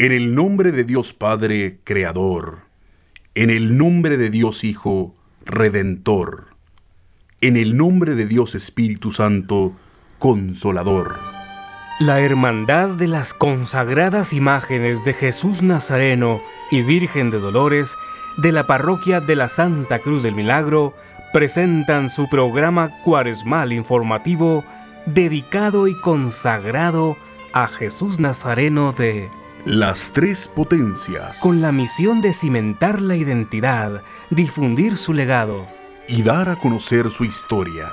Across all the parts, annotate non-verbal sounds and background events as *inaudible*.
En el nombre de Dios Padre, Creador. En el nombre de Dios Hijo, Redentor. En el nombre de Dios Espíritu Santo, Consolador. La Hermandad de las consagradas imágenes de Jesús Nazareno y Virgen de Dolores de la Parroquia de la Santa Cruz del Milagro presentan su programa cuaresmal informativo dedicado y consagrado a Jesús Nazareno de Las Tres Potencias. con la misión de cimentar la identidad, difundir su legado y dar a conocer su historia.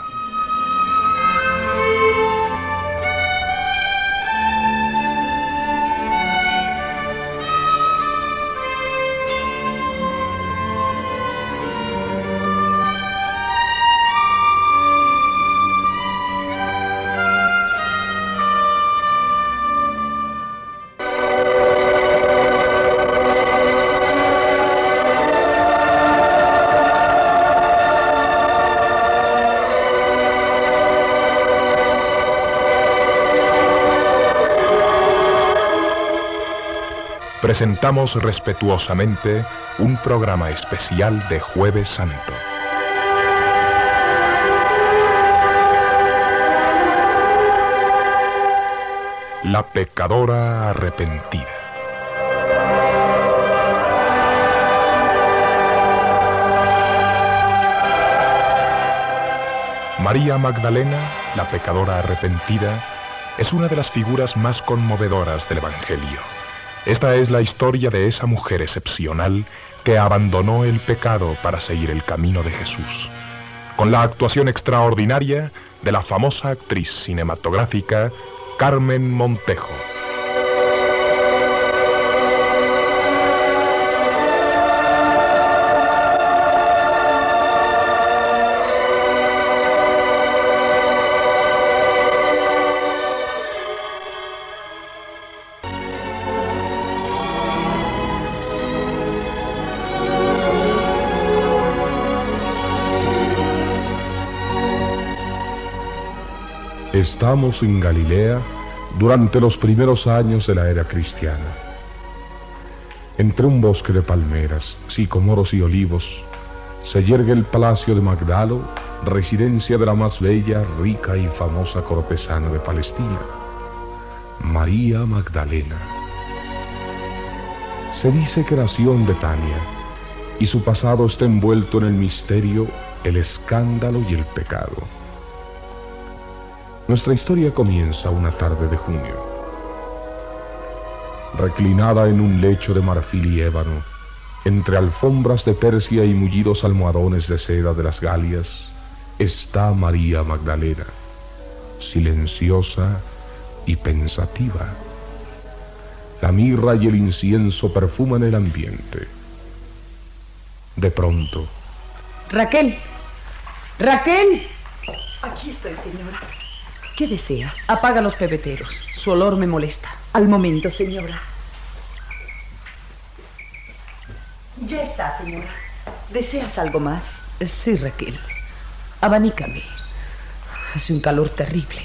Presentamos respetuosamente un programa especial de Jueves Santo. La pecadora arrepentida. María Magdalena, la pecadora arrepentida, es una de las figuras más conmovedoras del Evangelio. Esta es la historia de esa mujer excepcional que abandonó el pecado para seguir el camino de Jesús. Con la actuación extraordinaria de la famosa actriz cinematográfica Carmen Montejo. Estamos en Galilea durante los primeros años de la era cristiana. Entre un bosque de palmeras, sicomoros y olivos, se yergue el palacio de Magdalo, residencia de la más bella, rica y famosa cortesana de Palestina, María Magdalena. Se dice que nació en Betania y su pasado está envuelto en el misterio, el escándalo y el pecado. Nuestra historia comienza una tarde de junio. Reclinada en un lecho de marfil y ébano, entre alfombras de Persia y mullidos almohadones de seda de las Galias, está María Magdalena, silenciosa y pensativa. La mirra y el incienso perfuman el ambiente. De pronto. Raquel. Raquel. Aquí estoy, señora. ¿Qué deseas? Apaga los pebeteros. Su olor me molesta. Al momento, señora. Ya está, señora. ¿Deseas algo más? Sí, Raquel. Abanícame. Hace un calor terrible.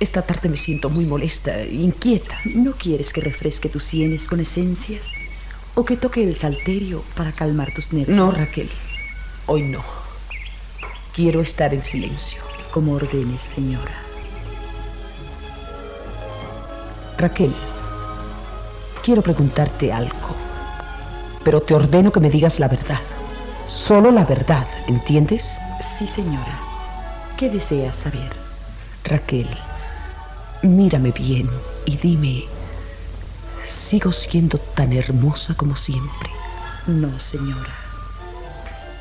Esta tarde me siento muy molesta, e inquieta. ¿No quieres que refresque tus sienes con esencias? ¿O que toque el salterio para calmar tus nervios? No, Raquel. Hoy no. Quiero estar en silencio. Como ordenes, señora. Raquel, quiero preguntarte algo, pero te ordeno que me digas la verdad. Solo la verdad, ¿entiendes? Sí, señora. ¿Qué deseas saber? Raquel, mírame bien y dime, ¿sigo siendo tan hermosa como siempre? No, señora.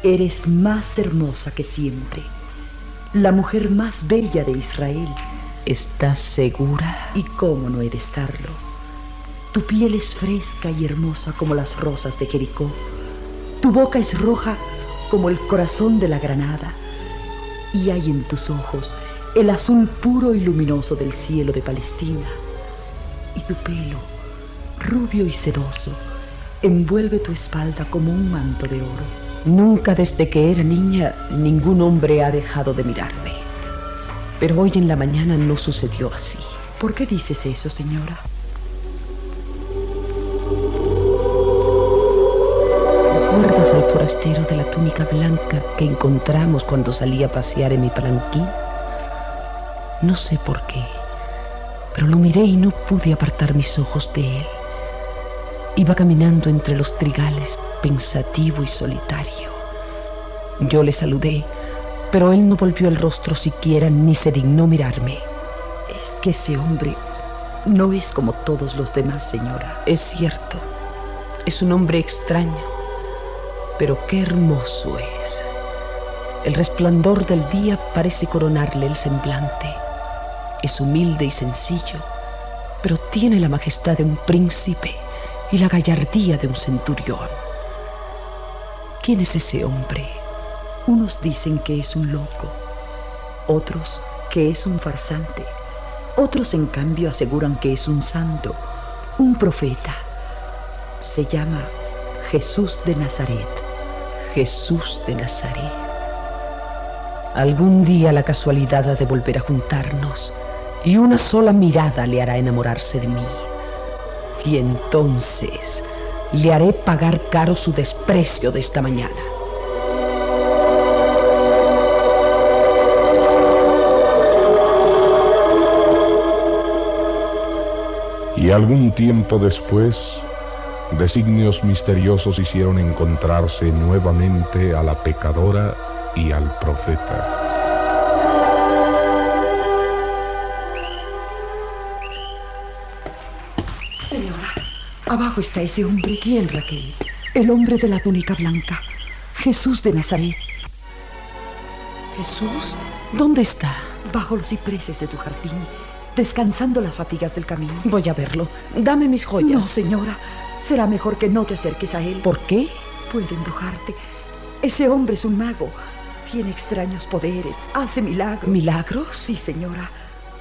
Eres más hermosa que siempre. La mujer más bella de Israel. ¿Estás segura? ¿Y cómo no he de estarlo? Tu piel es fresca y hermosa como las rosas de Jericó. Tu boca es roja como el corazón de la granada. Y hay en tus ojos el azul puro y luminoso del cielo de Palestina. Y tu pelo, rubio y sedoso, envuelve tu espalda como un manto de oro. Nunca desde que era niña ningún hombre ha dejado de mirarme. Pero hoy en la mañana no sucedió así. ¿Por qué dices eso, señora? ¿Recuerdas al forastero de la túnica blanca que encontramos cuando salí a pasear en mi palanquín? No sé por qué, pero lo miré y no pude apartar mis ojos de él. Iba caminando entre los trigales, pensativo y solitario. Yo le saludé pero él no volvió el rostro siquiera ni se dignó mirarme. Es que ese hombre no es como todos los demás, señora. Es cierto, es un hombre extraño, pero qué hermoso es. El resplandor del día parece coronarle el semblante. Es humilde y sencillo, pero tiene la majestad de un príncipe y la gallardía de un centurión. ¿Quién es ese hombre? Unos dicen que es un loco, otros que es un farsante, otros en cambio aseguran que es un santo, un profeta. Se llama Jesús de Nazaret. Jesús de Nazaret. Algún día la casualidad ha de volver a juntarnos y una sola mirada le hará enamorarse de mí. Y entonces le haré pagar caro su desprecio de esta mañana. Y algún tiempo después, designios misteriosos hicieron encontrarse nuevamente a la pecadora y al profeta. Señora, abajo está ese hombre. ¿Quién, Raquel? El hombre de la túnica blanca. Jesús de Nazaret. Jesús, ¿dónde está? Bajo los cipreses de tu jardín, descansando las fatigas del camino. Voy a verlo. Dame mis joyas. No, señora. Será mejor que no te acerques a él. ¿Por qué? Puede embrujarte. Ese hombre es un mago. Tiene extraños poderes. Hace milagros. ¿Milagros? Sí, señora.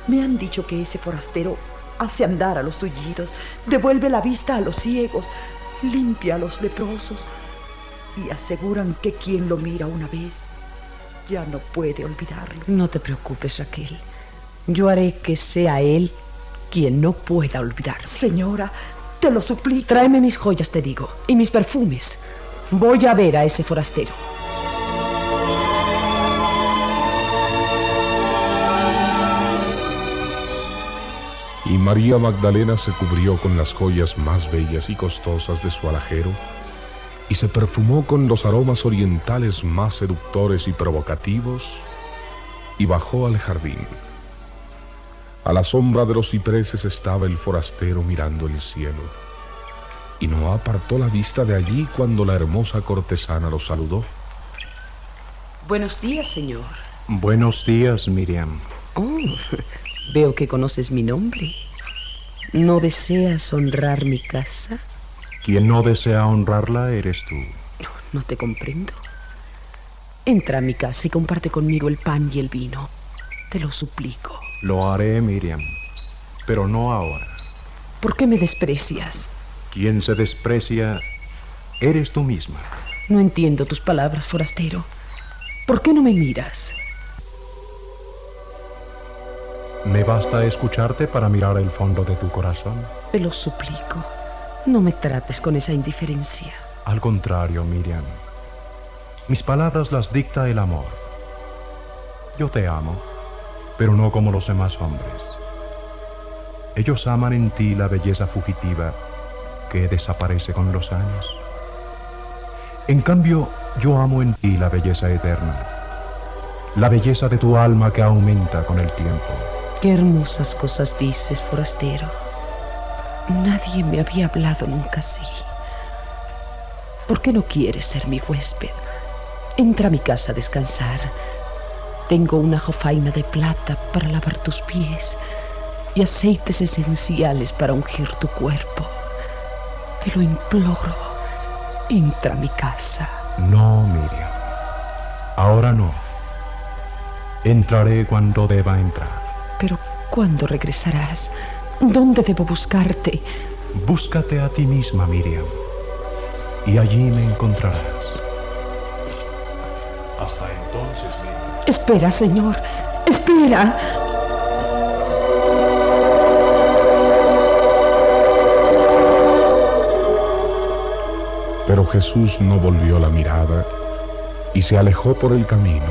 Me han dicho que ese forastero hace andar a los tullidos, devuelve la vista a los ciegos, limpia a los leprosos y aseguran que quien lo mira una vez ya no puede olvidarlo. No te preocupes, Raquel. Yo haré que sea él quien no pueda olvidarme. Señora, te lo suplico. Tráeme mis joyas, te digo, y mis perfumes. Voy a ver a ese forastero. Y María Magdalena se cubrió con las joyas más bellas y costosas de su alajero y se perfumó con los aromas orientales más seductores y provocativos y bajó al jardín. A la sombra de los cipreses estaba el forastero mirando el cielo y no apartó la vista de allí cuando la hermosa cortesana lo saludó. Buenos días, señor. Buenos días, Miriam. Oh, *laughs* veo que conoces mi nombre. ¿No deseas honrar mi casa? Quien no desea honrarla eres tú. No, no te comprendo. Entra a mi casa y comparte conmigo el pan y el vino. Te lo suplico. Lo haré, Miriam, pero no ahora. ¿Por qué me desprecias? Quien se desprecia eres tú misma. No entiendo tus palabras, forastero. ¿Por qué no me miras? Me basta escucharte para mirar el fondo de tu corazón. Te lo suplico. No me trates con esa indiferencia. Al contrario, Miriam. Mis palabras las dicta el amor. Yo te amo, pero no como los demás hombres. Ellos aman en ti la belleza fugitiva que desaparece con los años. En cambio, yo amo en ti la belleza eterna, la belleza de tu alma que aumenta con el tiempo. Qué hermosas cosas dices, forastero. Nadie me había hablado nunca así. ¿Por qué no quieres ser mi huésped? Entra a mi casa a descansar. Tengo una jofaina de plata para lavar tus pies y aceites esenciales para ungir tu cuerpo. Te lo imploro. Entra a mi casa. No, Miriam. Ahora no. Entraré cuando deba entrar. Pero ¿cuándo regresarás? ¿Dónde debo buscarte? Búscate a ti misma, Miriam. Y allí me encontrarás. Espera, señor. Espera. Pero Jesús no volvió la mirada y se alejó por el camino.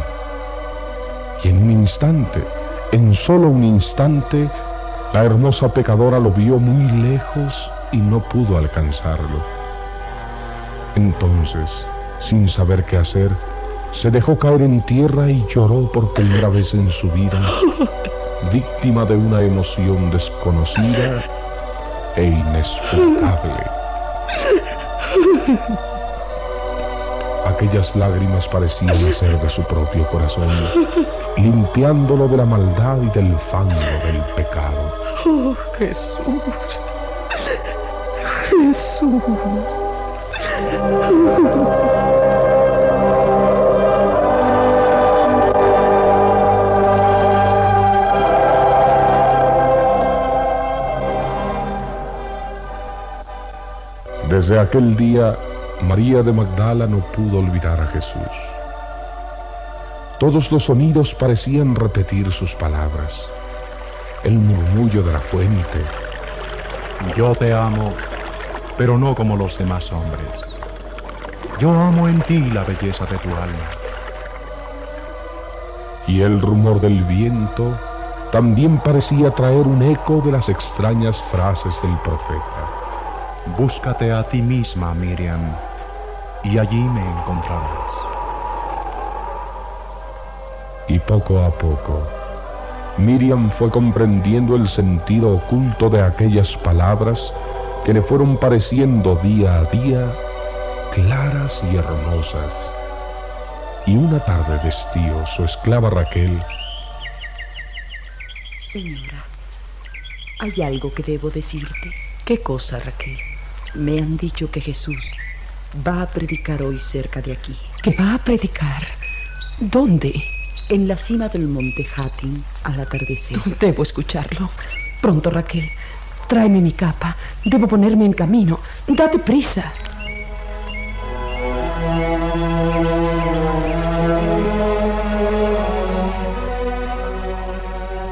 Y en un instante, en solo un instante, la hermosa pecadora lo vio muy lejos y no pudo alcanzarlo. Entonces, sin saber qué hacer, se dejó caer en tierra y lloró por primera vez en su vida, víctima de una emoción desconocida e inexplicable. Aquellas lágrimas parecían ser de su propio corazón, limpiándolo de la maldad y del fango del pecado. Oh, Jesús. Jesús. Desde aquel día, María de Magdala no pudo olvidar a Jesús. Todos los sonidos parecían repetir sus palabras. El murmullo de la fuente. Yo te amo, pero no como los demás hombres. Yo amo en ti la belleza de tu alma. Y el rumor del viento también parecía traer un eco de las extrañas frases del profeta. Búscate a ti misma, Miriam, y allí me encontrarás. Y poco a poco, Miriam fue comprendiendo el sentido oculto de aquellas palabras que le fueron pareciendo día a día claras y hermosas. Y una tarde de estío, su esclava Raquel, Señora, hay algo que debo decirte. ¿Qué cosa, Raquel? Me han dicho que Jesús va a predicar hoy cerca de aquí, ¿Que va a predicar? ¿Dónde? en la cima del monte Hattin al atardecer. Debo escucharlo. Pronto, Raquel. Tráeme mi capa. Debo ponerme en camino. Date prisa.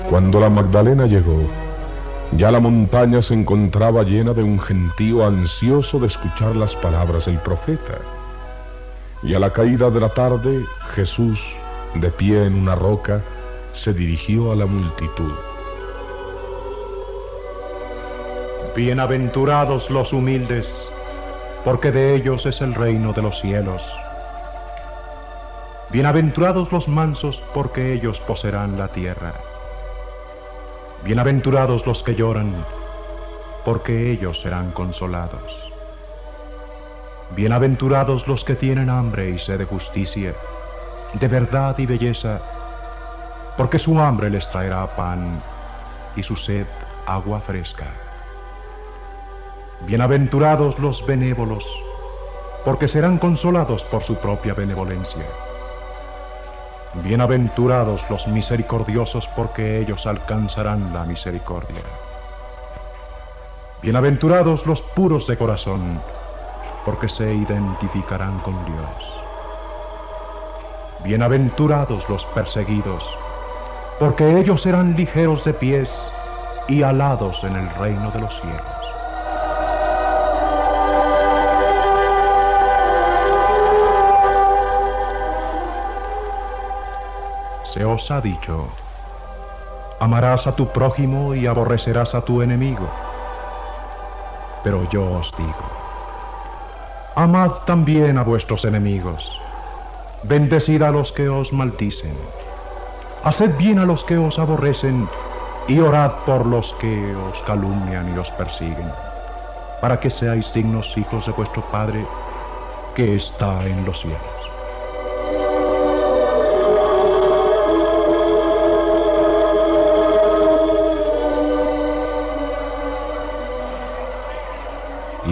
Cuando la Magdalena llegó, ya la montaña se encontraba llena de un gentío ansioso de escuchar las palabras del profeta. Y a la caída de la tarde, Jesús, de pie en una roca, se dirigió a la multitud. Bienaventurados los humildes, porque de ellos es el reino de los cielos. Bienaventurados los mansos, porque ellos poseerán la tierra. Bienaventurados los que lloran, porque ellos serán consolados. Bienaventurados los que tienen hambre y sed de justicia, de verdad y belleza, porque su hambre les traerá pan y su sed agua fresca. Bienaventurados los benévolos, porque serán consolados por su propia benevolencia. Bienaventurados los misericordiosos, porque ellos alcanzarán la misericordia. Bienaventurados los puros de corazón, porque se identificarán con Dios. Bienaventurados los perseguidos, porque ellos serán ligeros de pies y alados en el reino de los cielos. Se os ha dicho, amarás a tu prójimo y aborrecerás a tu enemigo. Pero yo os digo, amad también a vuestros enemigos, bendecid a los que os maldicen, haced bien a los que os aborrecen y orad por los que os calumnian y os persiguen, para que seáis dignos hijos de vuestro Padre que está en los cielos.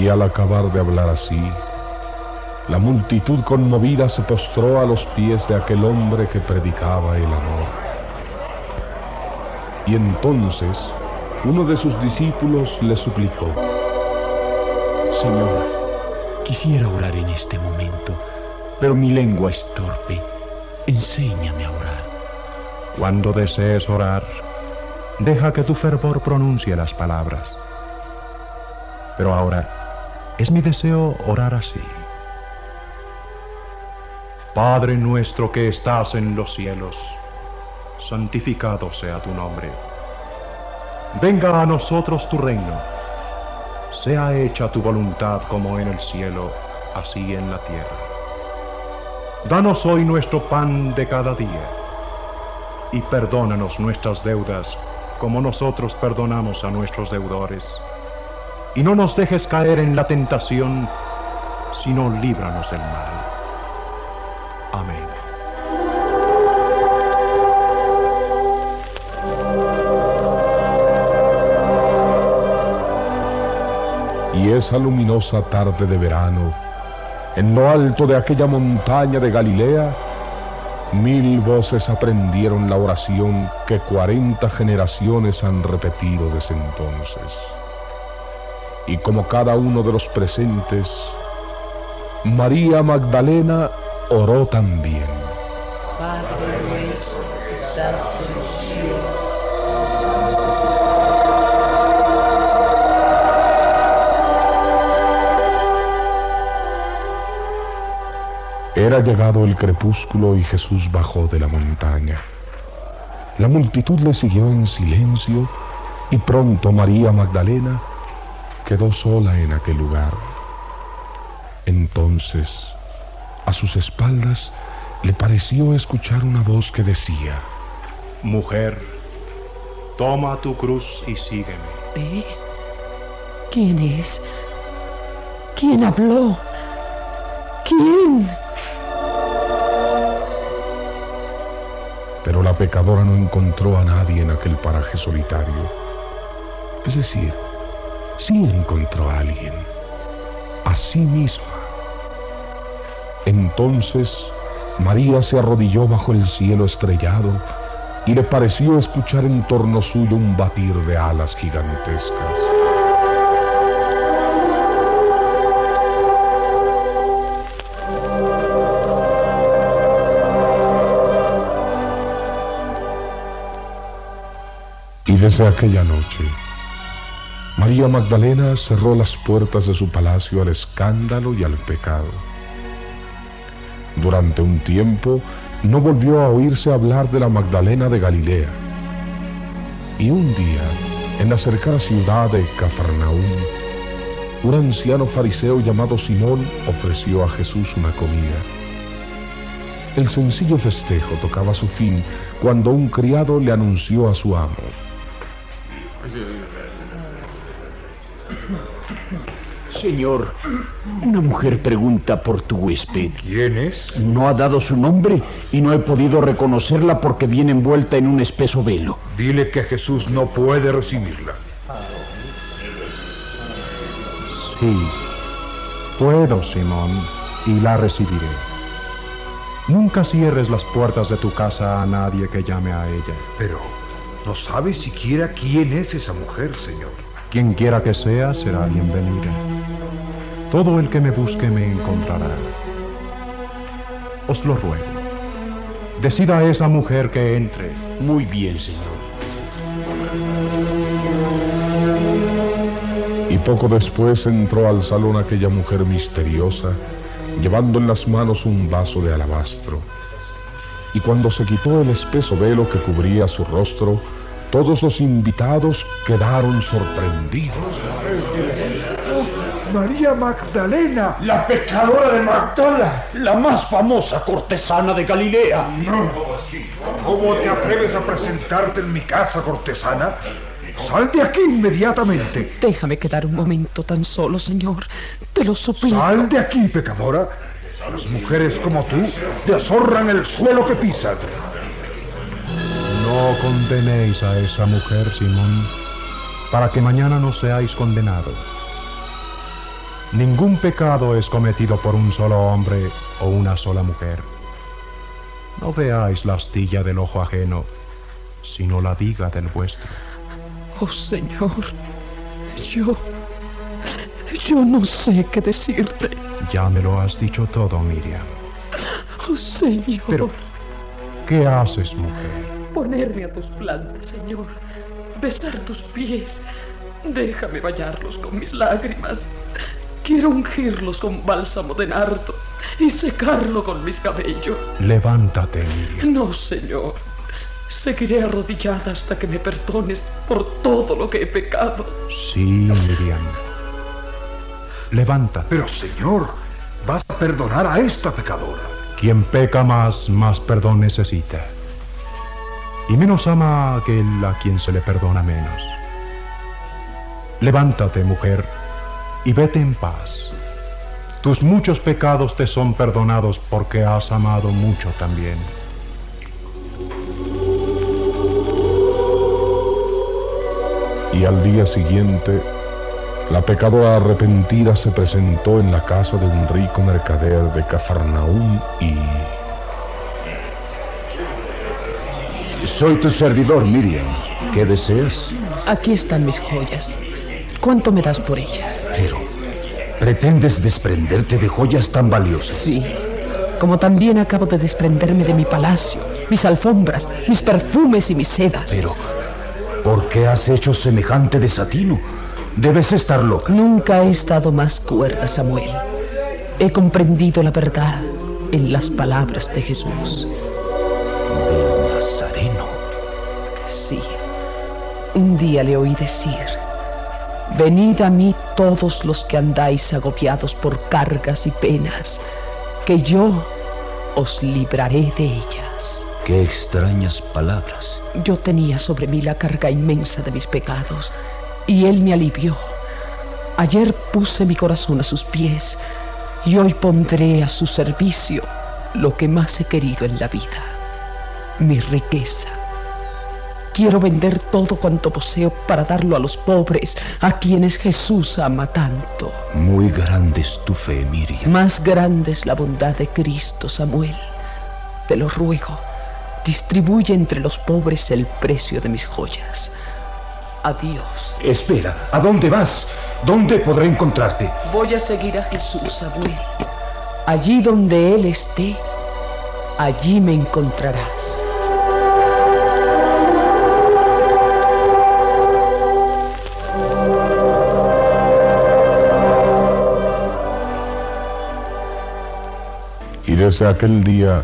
Y al acabar de hablar así, la multitud conmovida se postró a los pies de aquel hombre que predicaba el amor. Y entonces uno de sus discípulos le suplicó, Señor, quisiera orar en este momento, pero mi lengua es torpe. Enséñame a orar. Cuando desees orar, deja que tu fervor pronuncie las palabras. Pero ahora, es mi deseo orar así. Padre nuestro que estás en los cielos, santificado sea tu nombre. Venga a nosotros tu reino. Sea hecha tu voluntad como en el cielo, así en la tierra. Danos hoy nuestro pan de cada día y perdónanos nuestras deudas como nosotros perdonamos a nuestros deudores. Y no nos dejes caer en la tentación, sino líbranos del mal. Amén. Y esa luminosa tarde de verano, en lo alto de aquella montaña de Galilea, mil voces aprendieron la oración que cuarenta generaciones han repetido desde entonces. Y como cada uno de los presentes, María Magdalena oró también. Padre nuestro que estás en los cielos. Era llegado el crepúsculo y Jesús bajó de la montaña. La multitud le siguió en silencio y pronto María Magdalena quedó sola en aquel lugar. Entonces, a sus espaldas, le pareció escuchar una voz que decía, Mujer, toma tu cruz y sígueme. ¿Eh? ¿Quién es? ¿Quién habló? ¿Quién? Pero la pecadora no encontró a nadie en aquel paraje solitario. Es decir, sí encontró a alguien, a sí misma. Entonces María se arrodilló bajo el cielo estrellado y le pareció escuchar en torno suyo un batir de alas gigantescas. Y desde aquella noche, María Magdalena cerró las puertas de su palacio al escándalo y al pecado. Durante un tiempo no volvió a oírse hablar de la Magdalena de Galilea. Y un día, en la cercana ciudad de Cafarnaúm, un anciano fariseo llamado Simón ofreció a Jesús una comida. El sencillo festejo tocaba su fin cuando un criado le anunció a su amo. Señor, una mujer pregunta por tu huésped. ¿Quién es? No ha dado su nombre y no he podido reconocerla porque viene envuelta en un espeso velo. Dile que Jesús no puede recibirla. Sí, puedo, Simón, y la recibiré. Nunca cierres las puertas de tu casa a nadie que llame a ella. Pero no sabe siquiera quién es esa mujer, Señor. Quien quiera que sea, será bienvenida. Todo el que me busque me encontrará. Os lo ruego. Decida a esa mujer que entre. Muy bien, Señor. Y poco después entró al salón aquella mujer misteriosa, llevando en las manos un vaso de alabastro. Y cuando se quitó el espeso velo que cubría su rostro, todos los invitados quedaron sorprendidos. María Magdalena. La pecadora de Magdala, la más famosa cortesana de Galilea. ¿Cómo te atreves a presentarte en mi casa, cortesana? Sal de aquí inmediatamente. Déjame quedar un momento tan solo, señor. Te lo suplico. Sal de aquí, pecadora. Las mujeres como tú deshonran el suelo que pisan. No condenéis a esa mujer, Simón, para que mañana no seáis condenados. Ningún pecado es cometido por un solo hombre o una sola mujer. No veáis la astilla del ojo ajeno, sino la viga del vuestro. Oh, señor. Yo... Yo no sé qué decirte. Ya me lo has dicho todo, Miriam. Oh, señor. Pero, ¿qué haces, mujer? Ponerme a tus plantas, señor. Besar tus pies. Déjame bañarlos con mis lágrimas. Quiero ungirlos con bálsamo de nardo y secarlo con mis cabellos. Levántate, Miriam. No, Señor. Seguiré arrodillada hasta que me perdones por todo lo que he pecado. Sí, Miriam. Levántate. Pero, Señor, vas a perdonar a esta pecadora. Quien peca más, más perdón necesita. Y menos ama a aquel a quien se le perdona menos. Levántate, mujer, y vete en paz. Tus muchos pecados te son perdonados porque has amado mucho también. Y al día siguiente, la pecadora arrepentida se presentó en la casa de un rico mercader de Cafarnaúm y... Soy tu servidor, Miriam. ¿Qué deseas? Aquí están mis joyas. ¿Cuánto me das por ellas? Pero, ¿pretendes desprenderte de joyas tan valiosas? Sí, como también acabo de desprenderme de mi palacio, mis alfombras, mis perfumes y mis sedas. Pero, ¿por qué has hecho semejante desatino? Debes estar loca. Nunca he estado más cuerda, Samuel. He comprendido la verdad en las palabras de Jesús. ¿Del Nazareno? Sí. Un día le oí decir, venid a mí todos los que andáis agobiados por cargas y penas, que yo os libraré de ellas. Qué extrañas palabras. Yo tenía sobre mí la carga inmensa de mis pecados y Él me alivió. Ayer puse mi corazón a sus pies y hoy pondré a su servicio lo que más he querido en la vida, mi riqueza. Quiero vender todo cuanto poseo para darlo a los pobres, a quienes Jesús ama tanto. Muy grande es tu fe, Miriam. Más grande es la bondad de Cristo, Samuel. Te lo ruego, distribuye entre los pobres el precio de mis joyas. Adiós. Espera, ¿a dónde vas? ¿Dónde podré encontrarte? Voy a seguir a Jesús, Samuel. Allí donde Él esté, allí me encontrarás. Desde aquel día,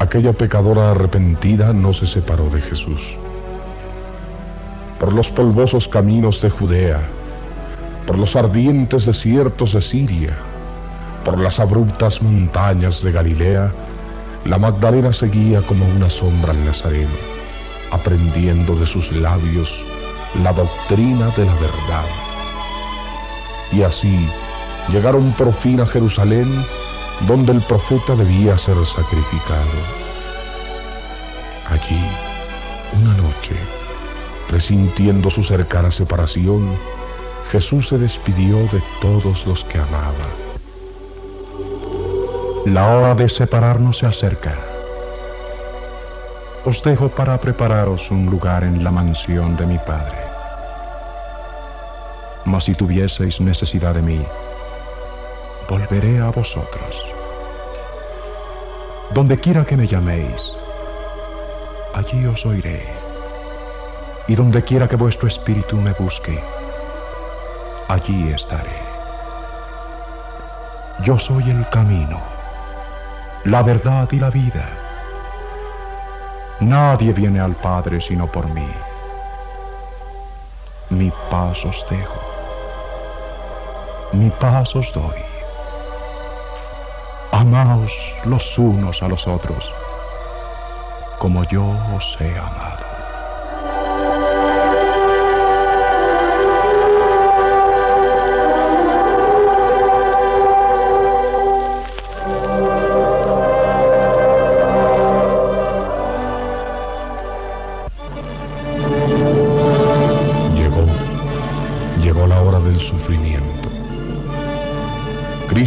aquella pecadora arrepentida no se separó de Jesús. Por los polvosos caminos de Judea, por los ardientes desiertos de Siria, por las abruptas montañas de Galilea, la Magdalena seguía como una sombra al Nazareno, aprendiendo de sus labios la doctrina de la verdad. Y así llegaron por fin a Jerusalén, donde el profeta debía ser sacrificado. Allí, una noche, presintiendo su cercana separación, Jesús se despidió de todos los que amaba. La hora de separarnos se acerca. Os dejo para prepararos un lugar en la mansión de mi Padre. Mas si tuvieseis necesidad de mí, volveré a vosotros. Donde quiera que me llaméis, allí os oiré. Y donde quiera que vuestro espíritu me busque, allí estaré. Yo soy el camino, la verdad y la vida. Nadie viene al Padre sino por mí. Mi paz os dejo, mi paz os doy. Amaos los unos a los otros, como yo os he amado.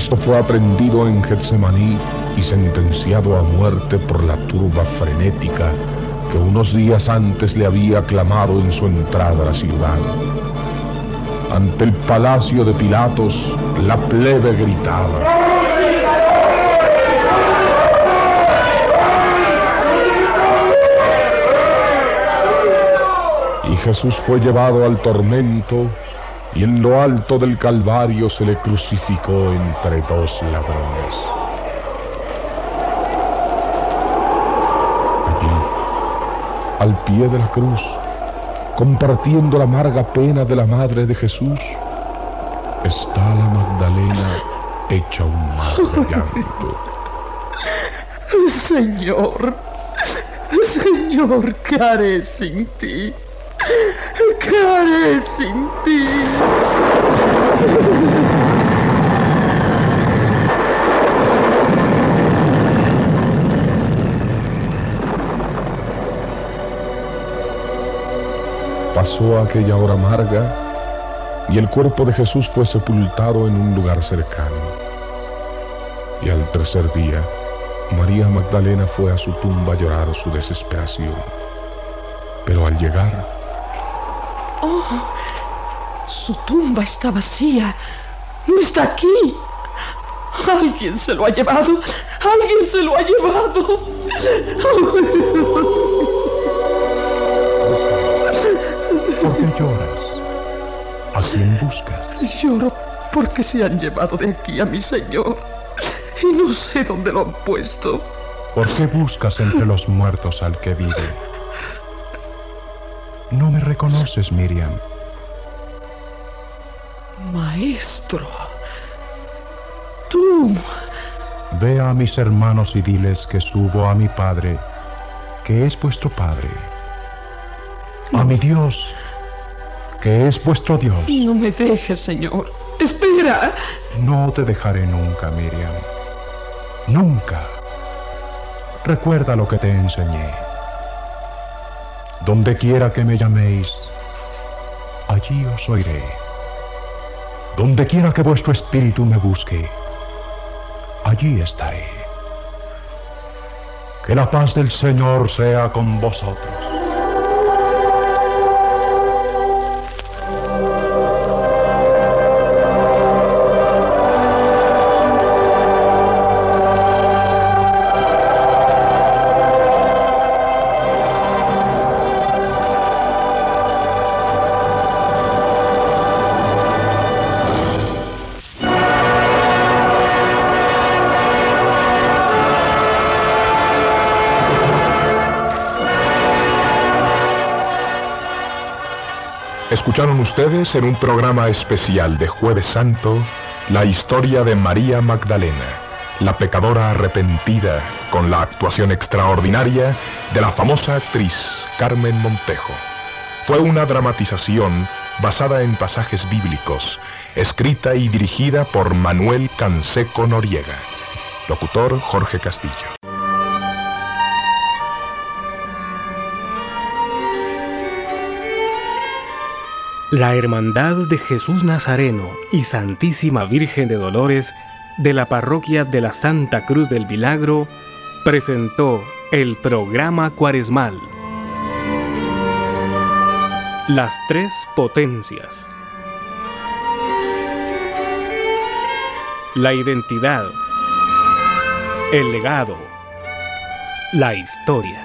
Cristo fue aprendido en Getsemaní y sentenciado a muerte por la turba frenética que unos días antes le había clamado en su entrada a la ciudad. Ante el palacio de Pilatos, la plebe gritaba. Y Jesús fue llevado al tormento y en lo alto del Calvario se le crucificó entre dos ladrones. Allí, al pie de la cruz, compartiendo la amarga pena de la Madre de Jesús, está la Magdalena hecha un mar de llanto. Señor, Señor, ¿qué haré sin ti? ¿Qué haré sin ti? Pasó aquella hora amarga y el cuerpo de Jesús fue sepultado en un lugar cercano. Y al tercer día, María Magdalena fue a su tumba a llorar su desesperación. Pero al llegar... ¡Oh! Su tumba está vacía. No está aquí. Alguien se lo ha llevado. Alguien se lo ha llevado. ¿Por qué lloras? ¿A quién buscas? Lloro porque se han llevado de aquí a mi señor. Y no sé dónde lo han puesto. ¿Por qué buscas entre los muertos al que vive? No me reconoces, Miriam. Maestro. Tú. Ve a mis hermanos y diles que subo a mi Padre, que es vuestro Padre. A mi Dios, que es vuestro Dios. No me dejes, Señor. Espera. No te dejaré nunca, Miriam. Nunca. Recuerda lo que te enseñé. Donde quiera que me llaméis, allí os oiré. Donde quiera que vuestro espíritu me busque, allí estaré. Que la paz del Señor sea con vosotros. Escucharon ustedes en un programa especial de Jueves Santo la historia de María Magdalena, la pecadora arrepentida, con la actuación extraordinaria de la famosa actriz Carmen Montejo. Fue una dramatización basada en pasajes bíblicos, escrita y dirigida por Manuel Canseco Noriega. Locutor Jorge Castillo. La Hermandad de Jesús Nazareno y Santísima Virgen de Dolores de la Parroquia de la Santa Cruz del Milagro presentó el programa cuaresmal. Las tres potencias. La identidad. El legado. La historia.